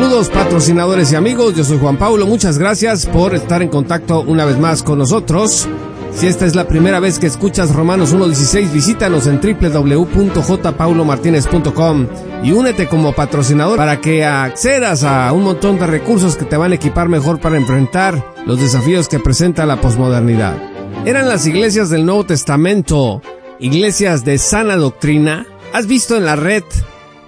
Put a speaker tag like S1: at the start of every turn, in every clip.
S1: Saludos patrocinadores y amigos, yo soy Juan Paulo, muchas gracias por estar en contacto una vez más con nosotros. Si esta es la primera vez que escuchas Romanos 1.16, visítanos en www.jpaulomartinez.com y únete como patrocinador para que accedas a un montón de recursos que te van a equipar mejor para enfrentar los desafíos que presenta la posmodernidad. Eran las iglesias del Nuevo Testamento, iglesias de sana doctrina. ¿Has visto en la red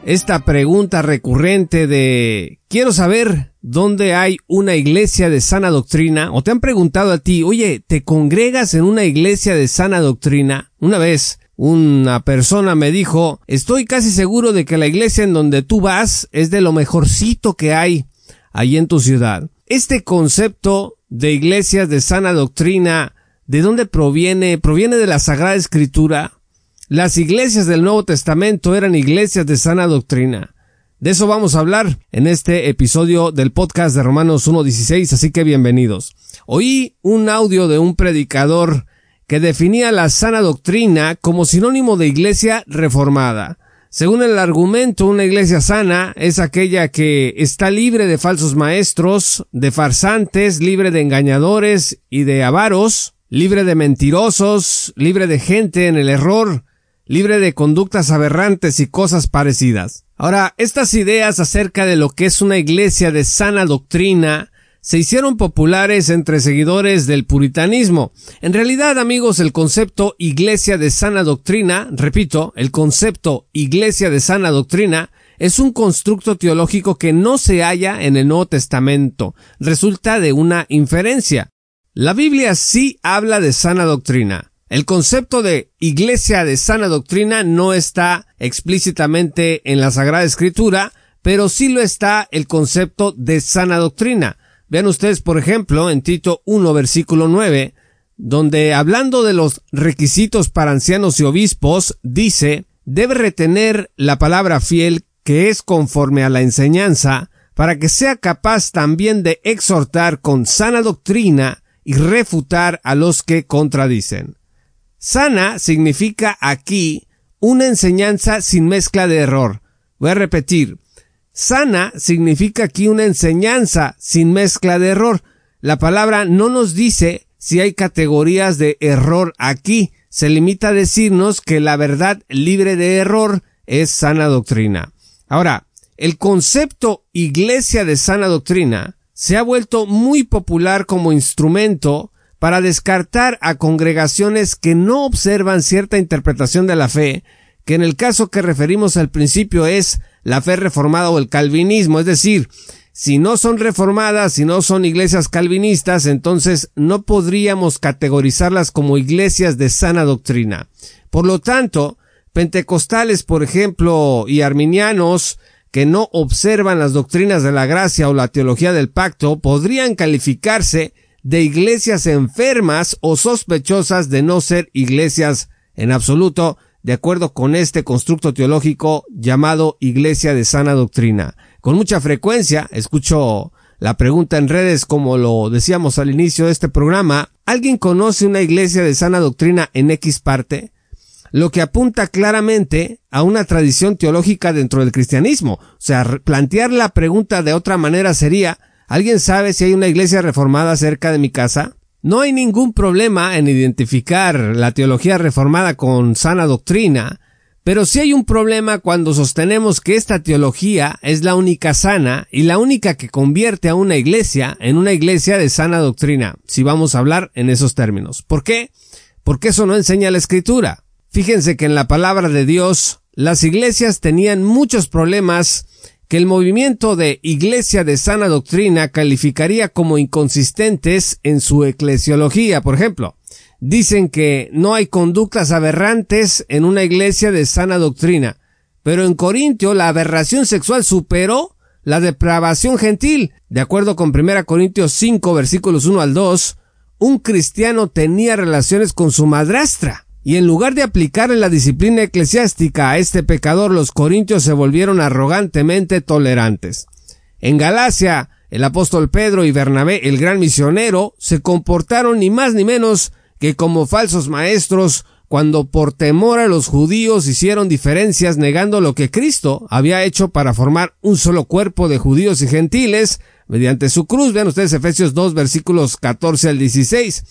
S1: esta pregunta recurrente de quiero saber dónde hay una iglesia de sana doctrina o te han preguntado a ti, oye, ¿te congregas en una iglesia de sana doctrina? Una vez una persona me dijo, estoy casi seguro de que la iglesia en donde tú vas es de lo mejorcito que hay ahí en tu ciudad. Este concepto de iglesias de sana doctrina, ¿de dónde proviene? ¿Proviene de la Sagrada Escritura? Las iglesias del Nuevo Testamento eran iglesias de sana doctrina. De eso vamos a hablar en este episodio del podcast de Romanos 1.16, así que bienvenidos. Oí un audio de un predicador que definía la sana doctrina como sinónimo de iglesia reformada. Según el argumento, una iglesia sana es aquella que está libre de falsos maestros, de farsantes, libre de engañadores y de avaros, libre de mentirosos, libre de gente en el error, libre de conductas aberrantes y cosas parecidas. Ahora, estas ideas acerca de lo que es una iglesia de sana doctrina se hicieron populares entre seguidores del puritanismo. En realidad, amigos, el concepto iglesia de sana doctrina, repito, el concepto iglesia de sana doctrina, es un constructo teológico que no se halla en el Nuevo Testamento. Resulta de una inferencia. La Biblia sí habla de sana doctrina. El concepto de iglesia de sana doctrina no está explícitamente en la Sagrada Escritura, pero sí lo está el concepto de sana doctrina. Vean ustedes, por ejemplo, en Tito 1, versículo 9, donde hablando de los requisitos para ancianos y obispos, dice, debe retener la palabra fiel que es conforme a la enseñanza, para que sea capaz también de exhortar con sana doctrina y refutar a los que contradicen. Sana significa aquí una enseñanza sin mezcla de error. Voy a repetir. Sana significa aquí una enseñanza sin mezcla de error. La palabra no nos dice si hay categorías de error aquí. Se limita a decirnos que la verdad libre de error es sana doctrina. Ahora, el concepto iglesia de sana doctrina se ha vuelto muy popular como instrumento para descartar a congregaciones que no observan cierta interpretación de la fe, que en el caso que referimos al principio es la fe reformada o el calvinismo, es decir, si no son reformadas, si no son iglesias calvinistas, entonces no podríamos categorizarlas como iglesias de sana doctrina. Por lo tanto, pentecostales, por ejemplo, y arminianos, que no observan las doctrinas de la gracia o la teología del pacto, podrían calificarse de iglesias enfermas o sospechosas de no ser iglesias en absoluto, de acuerdo con este constructo teológico llamado Iglesia de Sana Doctrina. Con mucha frecuencia escucho la pregunta en redes como lo decíamos al inicio de este programa, ¿alguien conoce una iglesia de sana doctrina en X parte? Lo que apunta claramente a una tradición teológica dentro del cristianismo. O sea, plantear la pregunta de otra manera sería, ¿Alguien sabe si hay una iglesia reformada cerca de mi casa? No hay ningún problema en identificar la teología reformada con sana doctrina, pero sí hay un problema cuando sostenemos que esta teología es la única sana y la única que convierte a una iglesia en una iglesia de sana doctrina, si vamos a hablar en esos términos. ¿Por qué? Porque eso no enseña la escritura. Fíjense que en la palabra de Dios las iglesias tenían muchos problemas que el movimiento de Iglesia de Sana Doctrina calificaría como inconsistentes en su eclesiología. Por ejemplo, dicen que no hay conductas aberrantes en una iglesia de sana doctrina, pero en Corintio la aberración sexual superó la depravación gentil. De acuerdo con 1 Corintios 5 versículos 1 al 2, un cristiano tenía relaciones con su madrastra. Y en lugar de aplicarle la disciplina eclesiástica a este pecador, los corintios se volvieron arrogantemente tolerantes. En Galacia, el apóstol Pedro y Bernabé, el gran misionero, se comportaron ni más ni menos que como falsos maestros cuando por temor a los judíos hicieron diferencias negando lo que Cristo había hecho para formar un solo cuerpo de judíos y gentiles mediante su cruz. Vean ustedes Efesios 2 versículos 14 al 16.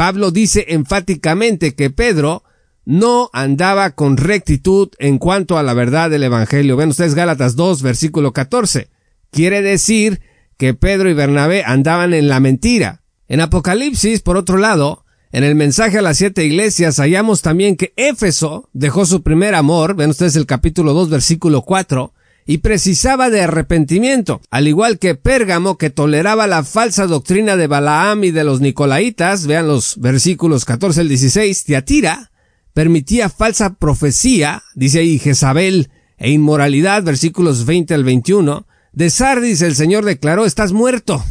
S1: Pablo dice enfáticamente que Pedro no andaba con rectitud en cuanto a la verdad del Evangelio. Ven ustedes Gálatas 2, versículo 14. Quiere decir que Pedro y Bernabé andaban en la mentira. En Apocalipsis, por otro lado, en el mensaje a las siete iglesias hallamos también que Éfeso dejó su primer amor, ven ustedes el capítulo 2, versículo 4, y precisaba de arrepentimiento, al igual que Pérgamo que toleraba la falsa doctrina de Balaam y de los Nicolaitas, vean los versículos 14 al 16, Tiatira permitía falsa profecía, dice ahí Jezabel, e inmoralidad, versículos 20 al 21, de Sardis el Señor declaró, estás muerto.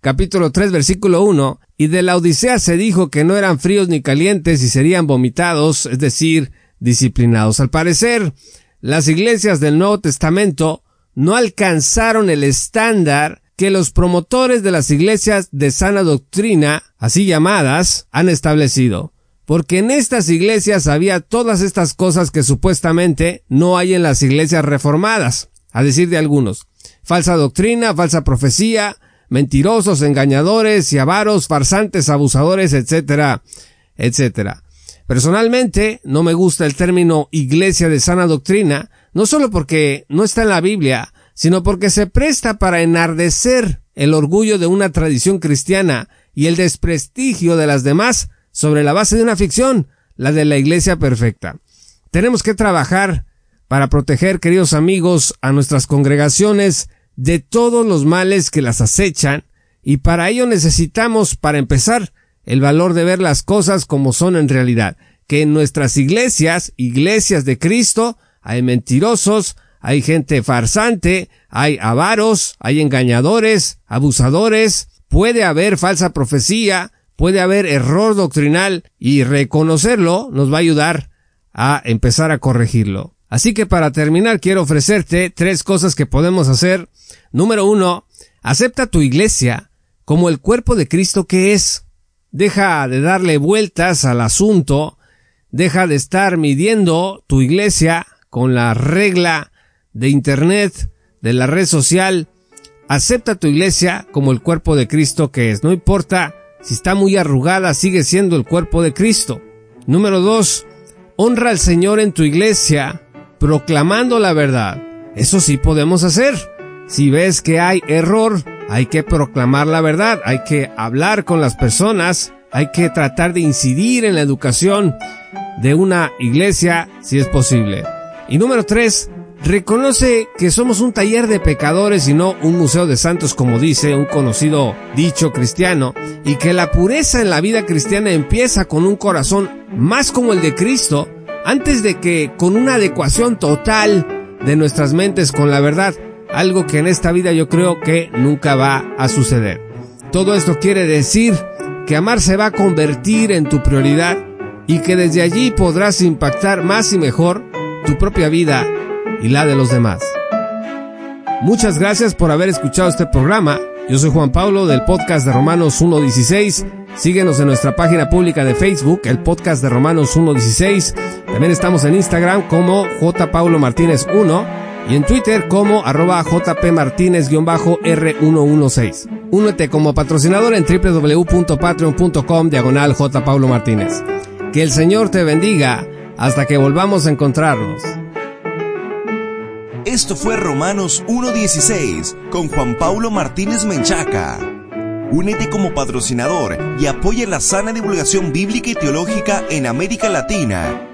S1: Capítulo 3, versículo 1, y de la Odisea se dijo que no eran fríos ni calientes y serían vomitados, es decir, disciplinados. Al parecer, las iglesias del Nuevo Testamento no alcanzaron el estándar que los promotores de las iglesias de sana doctrina, así llamadas, han establecido. Porque en estas iglesias había todas estas cosas que supuestamente no hay en las iglesias reformadas, a decir de algunos. Falsa doctrina, falsa profecía, mentirosos, engañadores y avaros, farsantes, abusadores, etcétera, etcétera. Personalmente, no me gusta el término iglesia de sana doctrina, no solo porque no está en la Biblia, sino porque se presta para enardecer el orgullo de una tradición cristiana y el desprestigio de las demás sobre la base de una ficción, la de la iglesia perfecta. Tenemos que trabajar para proteger, queridos amigos, a nuestras congregaciones de todos los males que las acechan, y para ello necesitamos, para empezar, el valor de ver las cosas como son en realidad, que en nuestras iglesias, iglesias de Cristo, hay mentirosos, hay gente farsante, hay avaros, hay engañadores, abusadores, puede haber falsa profecía, puede haber error doctrinal y reconocerlo nos va a ayudar a empezar a corregirlo. Así que para terminar quiero ofrecerte tres cosas que podemos hacer. Número uno, acepta tu iglesia como el cuerpo de Cristo que es. Deja de darle vueltas al asunto, deja de estar midiendo tu iglesia con la regla de Internet, de la red social. Acepta tu iglesia como el cuerpo de Cristo que es. No importa si está muy arrugada, sigue siendo el cuerpo de Cristo. Número dos, honra al Señor en tu iglesia, proclamando la verdad. Eso sí podemos hacer. Si ves que hay error, hay que proclamar la verdad, hay que hablar con las personas, hay que tratar de incidir en la educación de una iglesia si es posible. Y número tres, reconoce que somos un taller de pecadores y no un museo de santos como dice un conocido dicho cristiano y que la pureza en la vida cristiana empieza con un corazón más como el de Cristo antes de que con una adecuación total de nuestras mentes con la verdad algo que en esta vida yo creo que nunca va a suceder. Todo esto quiere decir que amar se va a convertir en tu prioridad y que desde allí podrás impactar más y mejor tu propia vida y la de los demás. Muchas gracias por haber escuchado este programa. Yo soy Juan Pablo del podcast de Romanos 1.16. Síguenos en nuestra página pública de Facebook, el podcast de Romanos 1.16. También estamos en Instagram como J. Paulo Martínez 1 y en Twitter como arroba jpmartínez-r116. Únete como patrocinador en www.patreon.com diagonal J. Paulo Martínez. Que el Señor te bendiga hasta que volvamos a encontrarnos.
S2: Esto fue Romanos 1.16 con Juan Paulo Martínez Menchaca. Únete como patrocinador y apoya la sana divulgación bíblica y teológica en América Latina